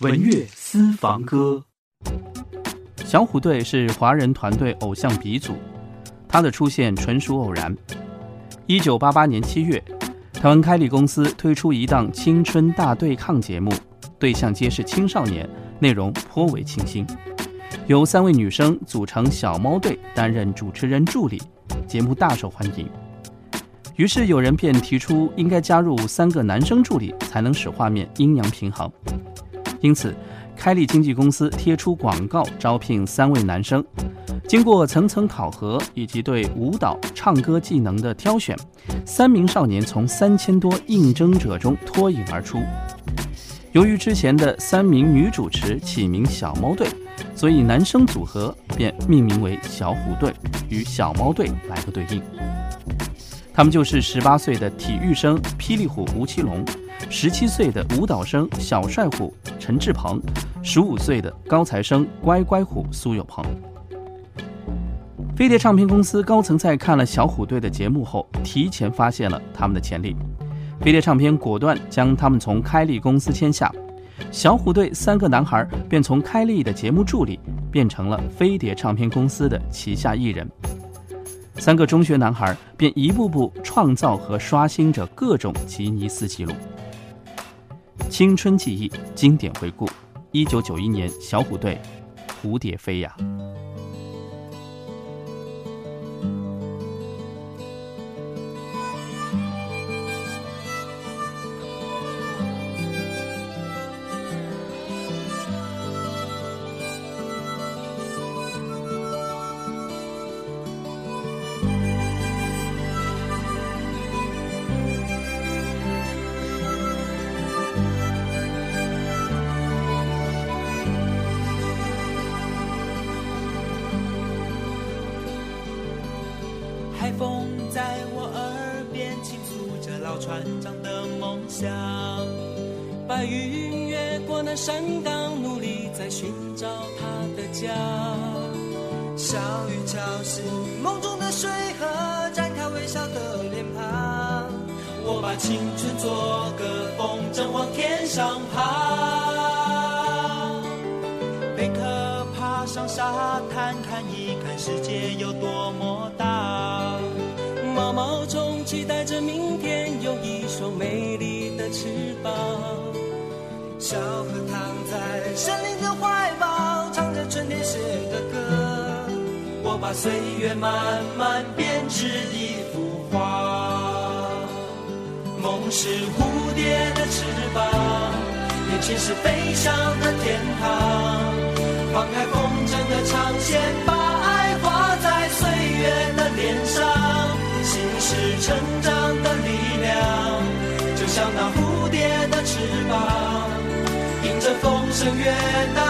文乐私房歌。小虎队是华人团队偶像鼻祖，他的出现纯属偶然。一九八八年七月，台湾开立公司推出一档青春大对抗节目，对象皆是青少年，内容颇为清新。由三位女生组成小猫队担任主持人助理，节目大受欢迎。于是有人便提出，应该加入三个男生助理，才能使画面阴阳平衡。因此，开立经纪公司贴出广告招聘三位男生。经过层层考核以及对舞蹈、唱歌技能的挑选，三名少年从三千多应征者中脱颖而出。由于之前的三名女主持起名“小猫队”，所以男生组合便命名为“小虎队”，与“小猫队”来个对应。他们就是十八岁的体育生霹雳虎吴奇隆。十七岁的舞蹈生小帅虎陈志鹏，十五岁的高材生乖乖虎苏有朋。飞碟唱片公司高层在看了小虎队的节目后，提前发现了他们的潜力。飞碟唱片果断将他们从开立公司签下，小虎队三个男孩便从开立的节目助理变成了飞碟唱片公司的旗下艺人。三个中学男孩便一步步创造和刷新着各种吉尼斯纪录。青春记忆，经典回顾。一九九一年，小虎队，《蝴蝶飞呀》。海风在我耳边倾诉着老船长的梦想，白云越过那山岗，努力在寻找他的家。小雨敲醒梦中的水河，展开微笑的脸庞。我把青春做个风筝，往天上爬。贝壳爬上沙滩，看一看世界有多么大。毛毛虫期待着明天有一双美丽的翅膀。小河躺在森林的怀抱，唱着春天写的歌。我把岁月慢慢编织一幅画。梦是蝴蝶的翅膀，眼前是飞翔的天堂。声越大，